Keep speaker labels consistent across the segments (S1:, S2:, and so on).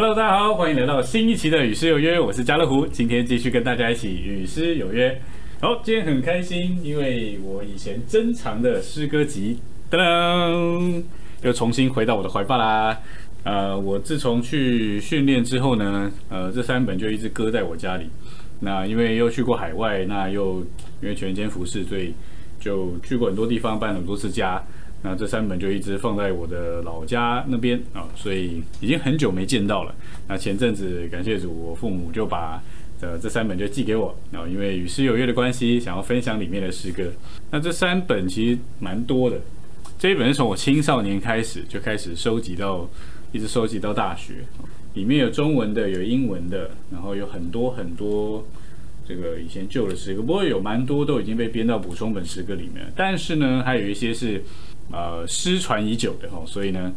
S1: Hello，大家好，欢迎来到新一期的与诗有约，我是家乐福，今天继续跟大家一起与诗有约。好，今天很开心，因为我以前珍藏的诗歌集，噔噔，又重新回到我的怀抱啦。呃，我自从去训练之后呢，呃，这三本就一直搁在我家里。那因为又去过海外，那又因为全间服饰，所以就去过很多地方，搬很多次家。那这三本就一直放在我的老家那边啊，所以已经很久没见到了。那前阵子感谢主，我父母就把呃这三本就寄给我啊，因为与诗有约的关系，想要分享里面的诗歌。那这三本其实蛮多的，这一本是从我青少年开始就开始收集到，一直收集到大学。里面有中文的，有英文的，然后有很多很多这个以前旧的诗歌，不过有蛮多都已经被编到补充本诗歌里面。但是呢，还有一些是。呃，失传已久的哦，所以呢，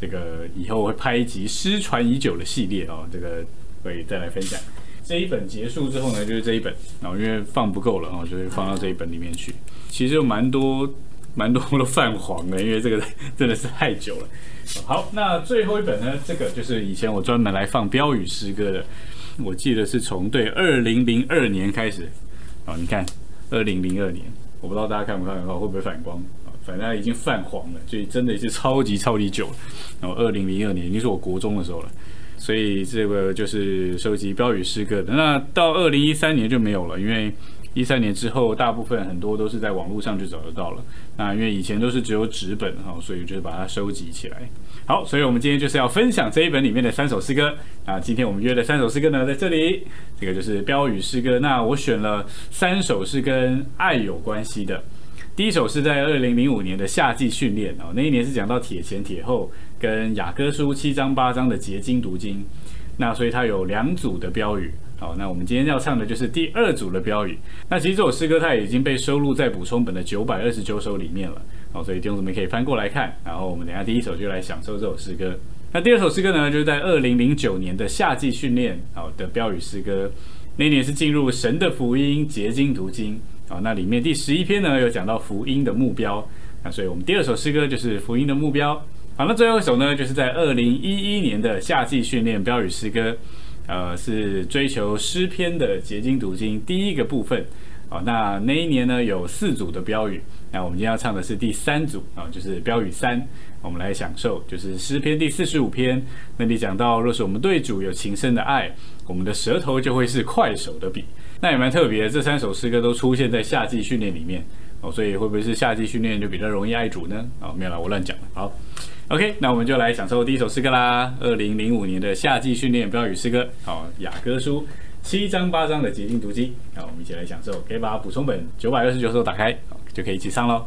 S1: 这个以后会拍一集失传已久的系列哦，这个会再来分享。这一本结束之后呢，就是这一本，然后因为放不够了，哦就会放到这一本里面去。其实有蛮多蛮多都泛黄的，因为这个真的是太久了。好，那最后一本呢，这个就是以前我专门来放标语诗歌的，我记得是从对二零零二年开始哦，你看二零零二年，我不知道大家看不看得到，会不会反光？反正已经泛黄了，所以真的是超级超级久了。然后二零零二年已经是我国中的时候了，所以这个就是收集标语诗歌的。那到二零一三年就没有了，因为一三年之后大部分很多都是在网络上就找得到了。那因为以前都是只有纸本哈，所以就是把它收集起来。好，所以我们今天就是要分享这一本里面的三首诗歌啊。今天我们约的三首诗歌呢，在这里，这个就是标语诗歌。那我选了三首是跟爱有关系的。第一首是在二零零五年的夏季训练哦，那一年是讲到铁前铁后跟雅歌书七章八章的结晶读经，那所以它有两组的标语。好，那我们今天要唱的就是第二组的标语。那其实这首诗歌它已经被收录在补充本的九百二十九首里面了。好，所以弟兄姊妹可以翻过来看。然后我们等下第一首就来享受这首诗歌。那第二首诗歌呢，就是在二零零九年的夏季训练好的标语诗歌。那年是进入神的福音结晶读经。好，那里面第十一篇呢有讲到福音的目标，那所以我们第二首诗歌就是福音的目标。好，那最后一首呢，就是在二零一一年的夏季训练标语诗歌，呃，是追求诗篇的结晶读经第一个部分。好，那那一年呢有四组的标语，那我们今天要唱的是第三组啊，就是标语三，我们来享受，就是诗篇第四十五篇，那里讲到若是我们对主有情深的爱，我们的舌头就会是快手的笔。那也蛮特别，这三首诗歌都出现在夏季训练里面哦，所以会不会是夏季训练就比较容易爱主呢？哦，没有了，我乱讲了。好，OK，那我们就来享受第一首诗歌啦。二零零五年的夏季训练标语诗歌，好，雅歌书七章八章的捷径读经，好，我们一起来享受。可以把补充本九百二十九首打开，就可以一起上喽。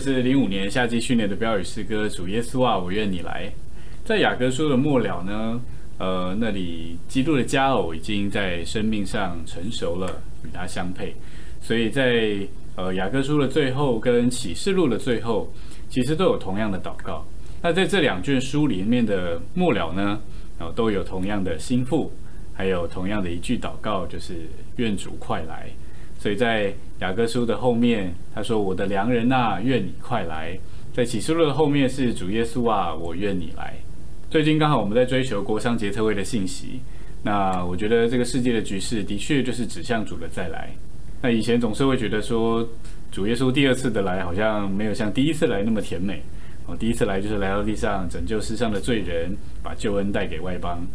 S1: 是零五年夏季训练的标语诗歌《主耶稣啊，我愿你来》。在雅各书的末了呢，呃，那里基督的佳偶已经在生命上成熟了，与他相配。所以在呃雅各书的最后跟启示录的最后，其实都有同样的祷告。那在这两卷书里面的末了呢，哦，都有同样的心腹，还有同样的一句祷告，就是愿主快来。所以在雅各书的后面，他说：“我的良人呐，愿你快来。”在启示录的后面是主耶稣啊，我愿你来。最近刚好我们在追求国商节特会的信息，那我觉得这个世界的局势的确就是指向主的再来。那以前总是会觉得说，主耶稣第二次的来好像没有像第一次来那么甜美。哦，第一次来就是来到地上拯救世上的罪人，把救恩带给外邦。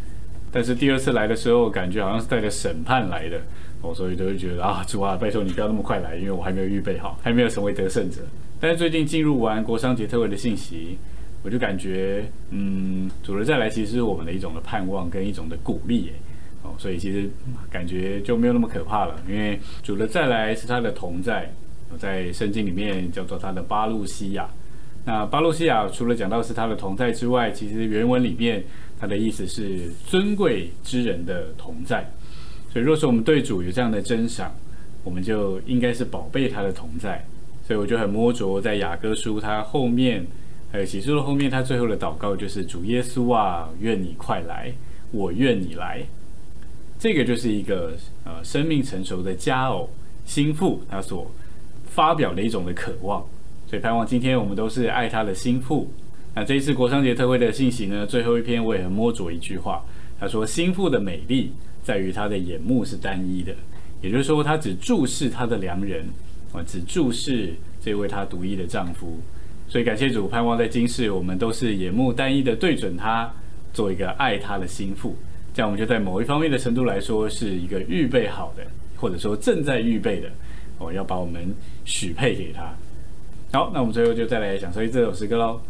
S1: 但是第二次来的时候，感觉好像是带着审判来的。哦，所以都会觉得啊，主啊，拜托你不要那么快来，因为我还没有预备好，还没有成为得胜者。但是最近进入完国商节特会的信息，我就感觉，嗯，主的再来其实是我们的一种的盼望跟一种的鼓励，哦，所以其实感觉就没有那么可怕了，因为主的再来是他的同在，在圣经里面叫做他的巴路西亚。那巴路西亚除了讲到是他的同在之外，其实原文里面它的意思是尊贵之人的同在。所以，若是我们对主有这样的珍赏，我们就应该是宝贝他的同在。所以，我就很摸着在雅各书他后面，还有启示录后面，他最后的祷告就是：主耶稣啊，愿你快来，我愿你来。这个就是一个呃生命成熟的佳偶心腹他所发表的一种的渴望。所以，盼望今天我们都是爱他的心腹。那这一次国商节特会的信息呢，最后一篇我也很摸着一句话，他说：心腹的美丽。在于他的眼目是单一的，也就是说，他只注视他的良人，啊，只注视这位他独一的丈夫。所以感谢主，盼望在今世我们都是眼目单一的对准他，做一个爱他的心腹。这样我们就在某一方面的程度来说，是一个预备好的，或者说正在预备的，哦，要把我们许配给他。好，那我们最后就再来享受这首诗歌喽。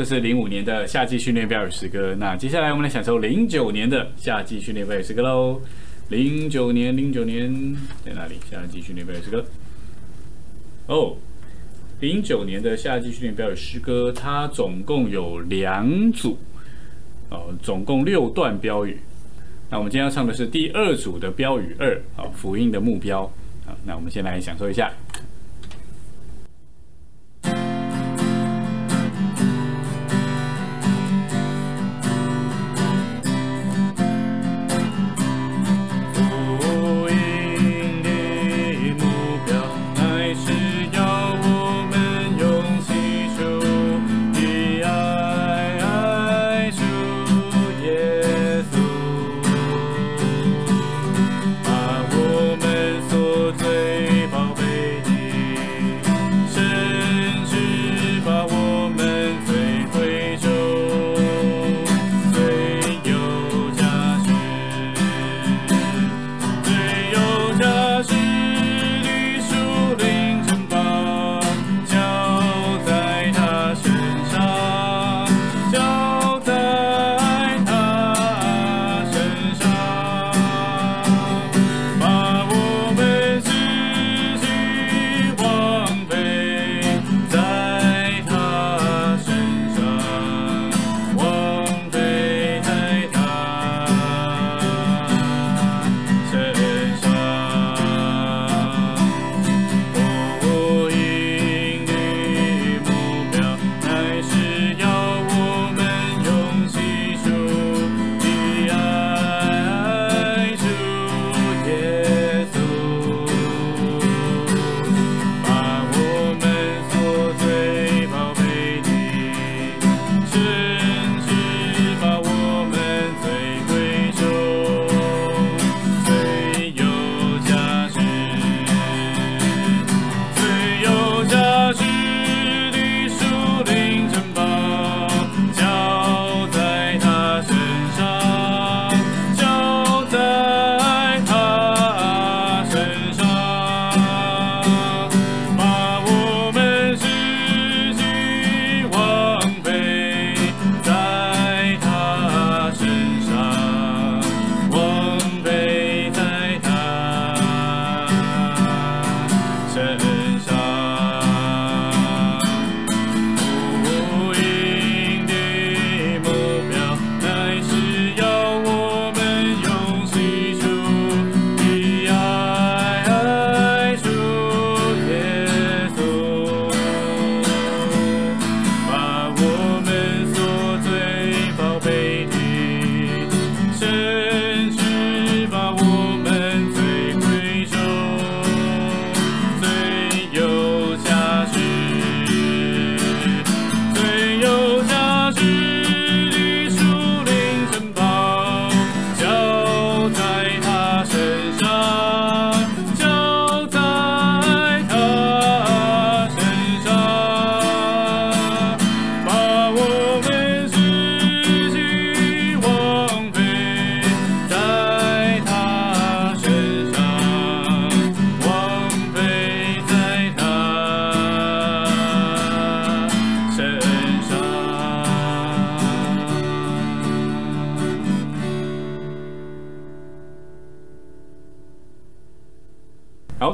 S1: 这是零五年的夏季训练标语诗歌。那接下来我们来享受零九年的夏季训练标语诗歌喽。零九年，零九年在哪里？夏季训练标语诗歌。哦，零九年的夏季训练标语诗歌，它总共有两组，哦，总共六段标语。那我们今天要唱的是第二组的标语二，啊，福音的目标。好，那我们先来享受一下。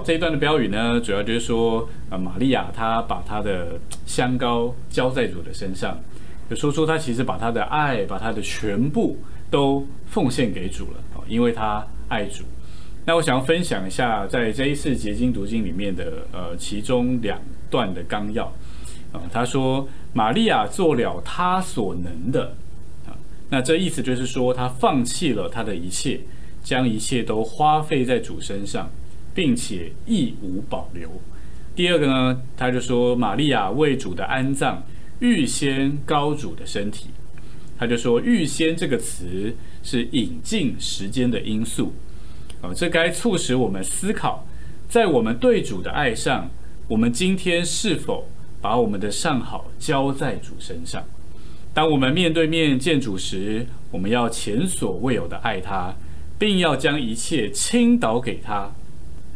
S1: 这一段的标语呢，主要就是说，呃，玛利亚她把她的香膏浇在主的身上，就说出她其实把她的爱，把她的全部都奉献给主了，哦，因为她爱主。那我想要分享一下，在这一次结晶读经里面的，呃，其中两段的纲要，啊，他说，玛利亚做了她所能的，啊，那这意思就是说，她放弃了她的一切，将一切都花费在主身上。并且义无保留。第二个呢，他就说玛利亚为主的安葬预先高主的身体，他就说预先这个词是引进时间的因素，啊，这该促使我们思考，在我们对主的爱上，我们今天是否把我们的上好交在主身上？当我们面对面见主时，我们要前所未有的爱他，并要将一切倾倒给他。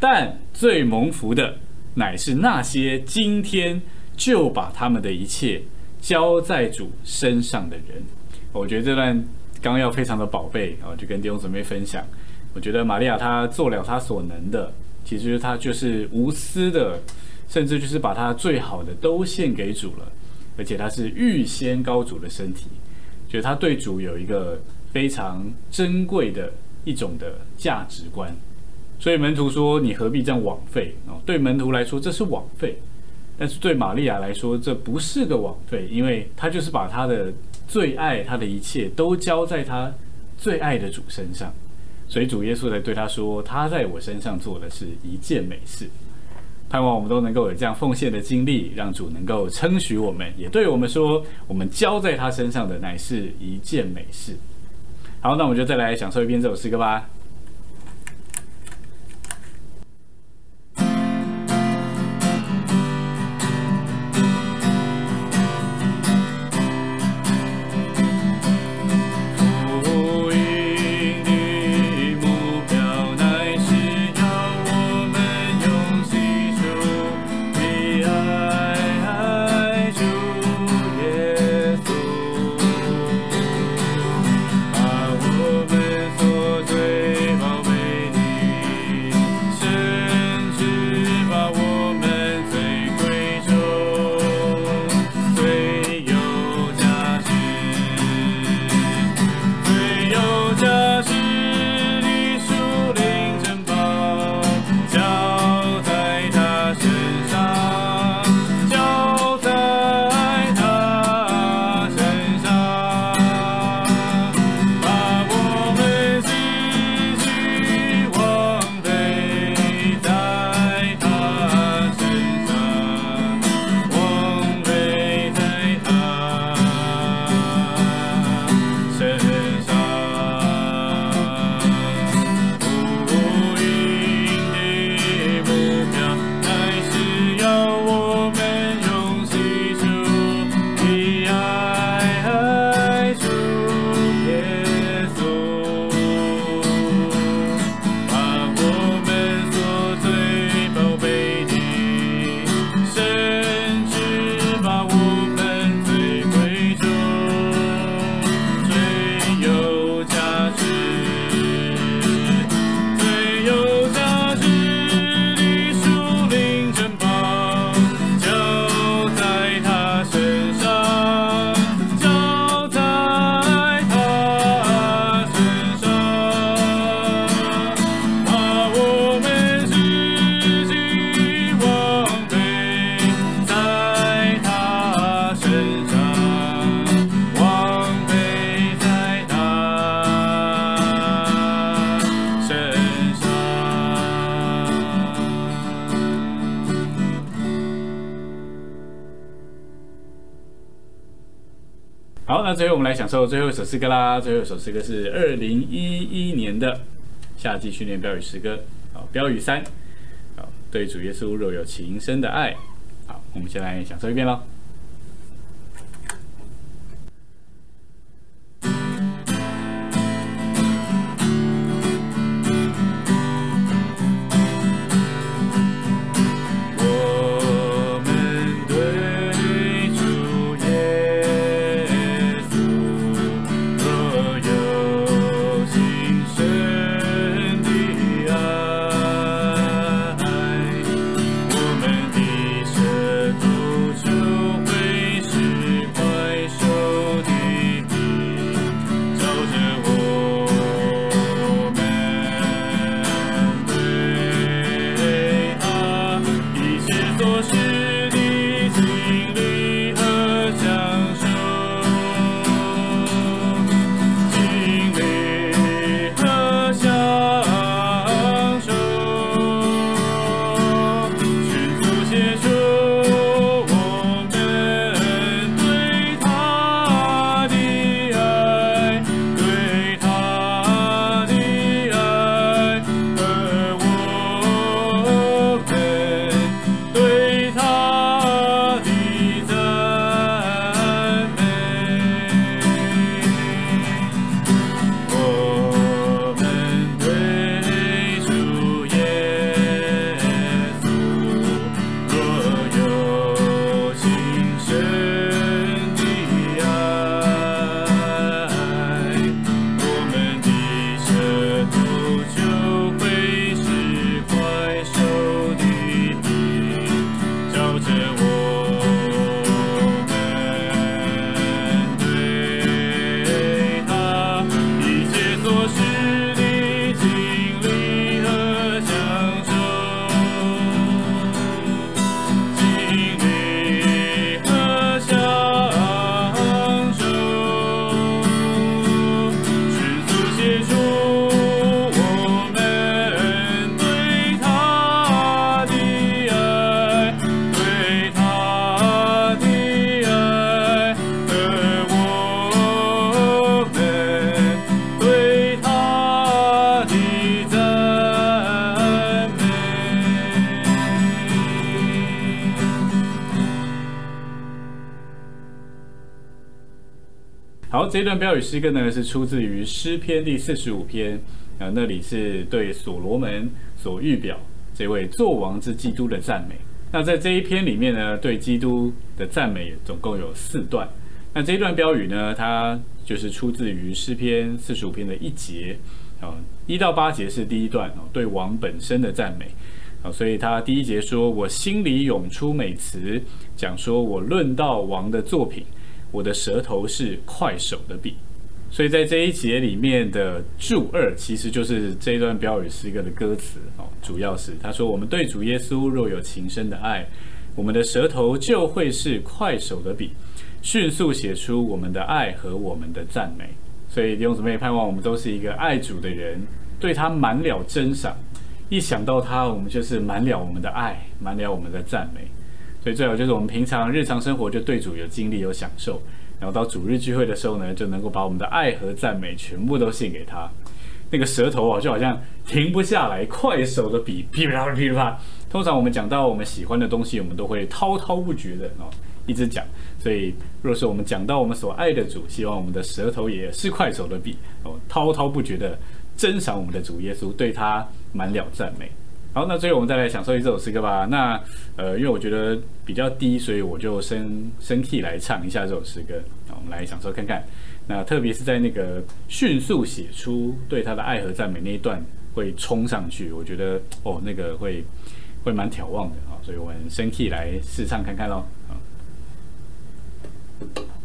S1: 但最蒙福的，乃是那些今天就把他们的一切交在主身上的人。我觉得这段纲要非常的宝贝啊，就跟弟兄姊妹分享。我觉得玛利亚她做了她所能的，其实她就是无私的，甚至就是把她最好的都献给主了，而且她是预先高主的身体，觉得她对主有一个非常珍贵的一种的价值观。所以门徒说：“你何必这样枉费？”哦，对门徒来说这是枉费，但是对玛利亚来说这不是个枉费，因为她就是把她的最爱、她的一切都交在她最爱的主身上。所以主耶稣才对他说：“他在我身上做的是一件美事。”盼望我们都能够有这样奉献的经历，让主能够称许我们，也对我们说：“我们交在他身上的乃是一件美事。”好，那我们就再来享受一遍这首诗歌吧。来享受最后一首诗歌啦！最后一首诗歌是二零一一年的夏季训练标语诗歌，好，标语三，好，对主耶稣若有情深的爱，好，我们先来享受一遍喽。这段标语诗歌呢是出自于诗篇第四十五篇，啊，那里是对所罗门所预表这位作王之基督的赞美。那在这一篇里面呢，对基督的赞美总共有四段。那这一段标语呢，它就是出自于诗篇四十五篇的一节，啊，一到八节是第一段哦，对王本身的赞美。啊，所以他第一节说：“我心里涌出美词，讲说我论到王的作品，我的舌头是快手的笔。”所以在这一节里面的注二，其实就是这一段标语诗歌的歌词哦，主要是他说：“我们对主耶稣若有情深的爱，我们的舌头就会是快手的笔，迅速写出我们的爱和我们的赞美。”所以弟兄姊妹，盼望我们都是一个爱主的人，对他满了真赏。一想到他，我们就是满了我们的爱，满了我们的赞美。所以最好就是我们平常日常生活就对主有经历、有享受，然后到主日聚会的时候呢，就能够把我们的爱和赞美全部都献给他。那个舌头啊，就好像停不下来，快手的笔噼啪噼啪。通常我们讲到我们喜欢的东西，我们都会滔滔不绝的哦，一直讲。所以，若是我们讲到我们所爱的主，希望我们的舌头也是快手的笔哦，滔滔不绝的珍赏我们的主耶稣，对他满了赞美。好，那最后我们再来享受一首诗歌吧。那呃，因为我觉得比较低，所以我就升升 key 来唱一下这首诗歌。我们来享受看看。那特别是在那个迅速写出对他的爱和赞美那一段会冲上去，我觉得哦，那个会会蛮眺望的啊。所以我们升 key 来试唱看看喽。好。我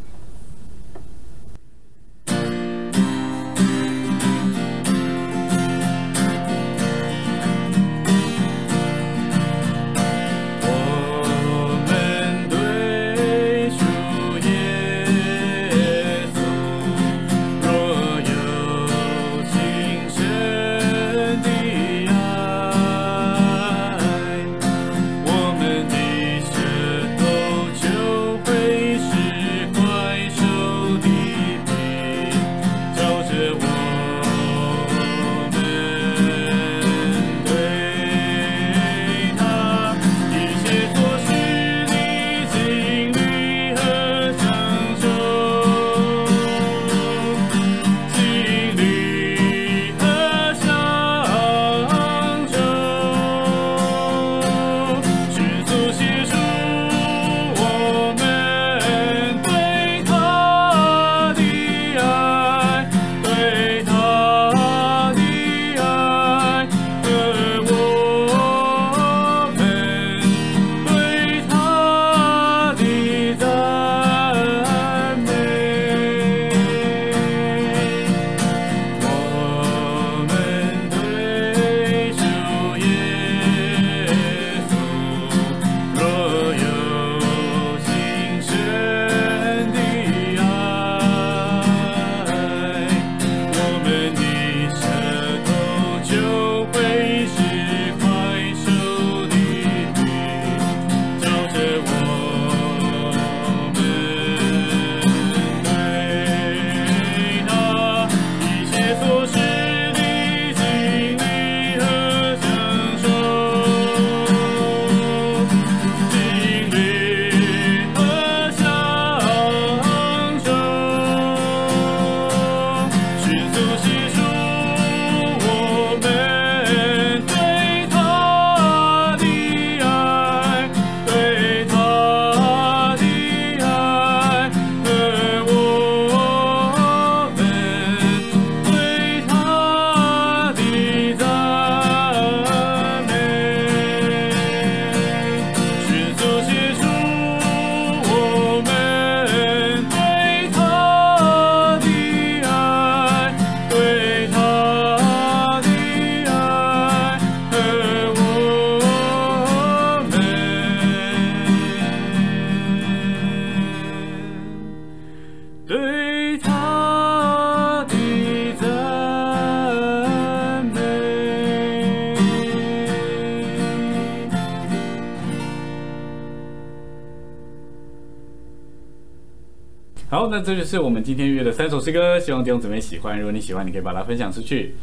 S1: 那这就是我们今天约的三首诗歌，希望弟兄姊妹喜欢。如果你喜欢，你可以把它分享出去。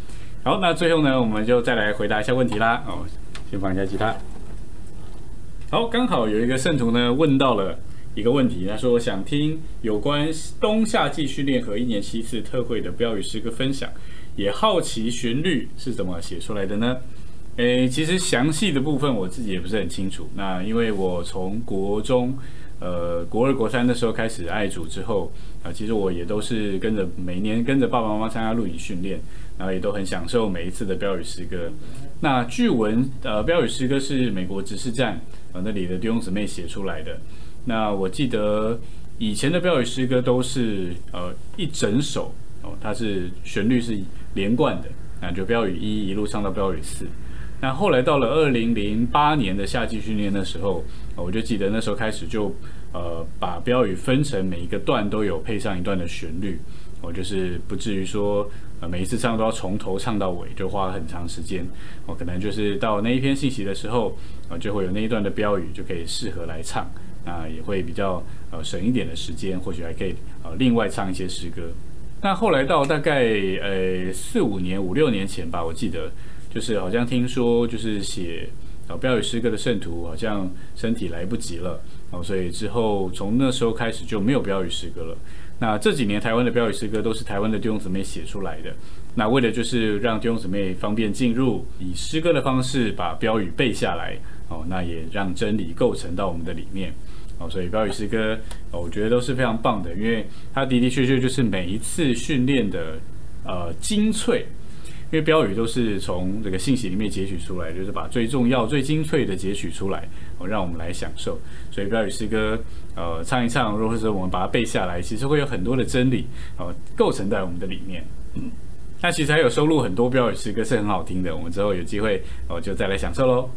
S1: 好，那最后呢，我们就再来回答一下问题啦。哦，先放一下吉他。好，刚好有一个圣徒呢问到了一个问题，他说想听有关冬夏季训练和一年七次特会的标语诗歌分享，也好奇旋律是怎么写出来的呢？诶，其实详细的部分我自己也不是很清楚。那因为我从国中。呃，国二、国三的时候开始爱主之后，啊，其实我也都是跟着每年跟着爸爸妈妈参加录影训练，然后也都很享受每一次的标语诗歌。那据闻，呃，标语诗歌是美国执事站啊那里的弟兄姊妹写出来的。那我记得以前的标语诗歌都是呃一整首哦，它是旋律是连贯的，那就标语一一路唱到标语四。那后来到了二零零八年的夏季训练的时候，我就记得那时候开始就，呃，把标语分成每一个段都有配上一段的旋律，我就是不至于说，呃，每一次唱都要从头唱到尾，就花很长时间。我可能就是到那一篇信息的时候，呃，就会有那一段的标语就可以适合来唱，那也会比较呃省一点的时间，或许还可以呃另外唱一些诗歌。那后来到大概呃四五年、五六年前吧，我记得。就是好像听说，就是写啊标语诗歌的圣徒好像身体来不及了，哦，所以之后从那时候开始就没有标语诗歌了。那这几年台湾的标语诗歌都是台湾的弟兄姊妹写出来的。那为了就是让弟兄姊妹方便进入，以诗歌的方式把标语背下来，哦，那也让真理构成到我们的里面，哦，所以标语诗歌，我觉得都是非常棒的，因为它的的确确就是每一次训练的呃精粹。因为标语都是从这个信息里面截取出来，就是把最重要、最精粹的截取出来，哦，让我们来享受。所以标语诗歌，呃，唱一唱，或者说我们把它背下来，其实会有很多的真理，哦，构成在我们的里面。嗯，那其实还有收录很多标语诗歌是很好听的，我们之后有机会，哦，就再来享受喽。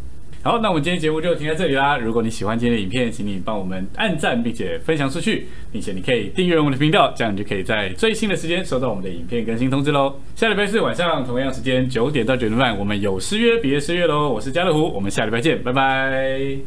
S1: 好，那我们今天节目就停在这里啦。如果你喜欢今天的影片，请你帮我们按赞，并且分享出去，并且你可以订阅我们的频道，这样你就可以在最新的时间收到我们的影片更新通知喽。下礼拜四晚上同样时间九点到九点半，我们有失约，别失约喽。我是家乐福，我们下礼拜见，拜拜。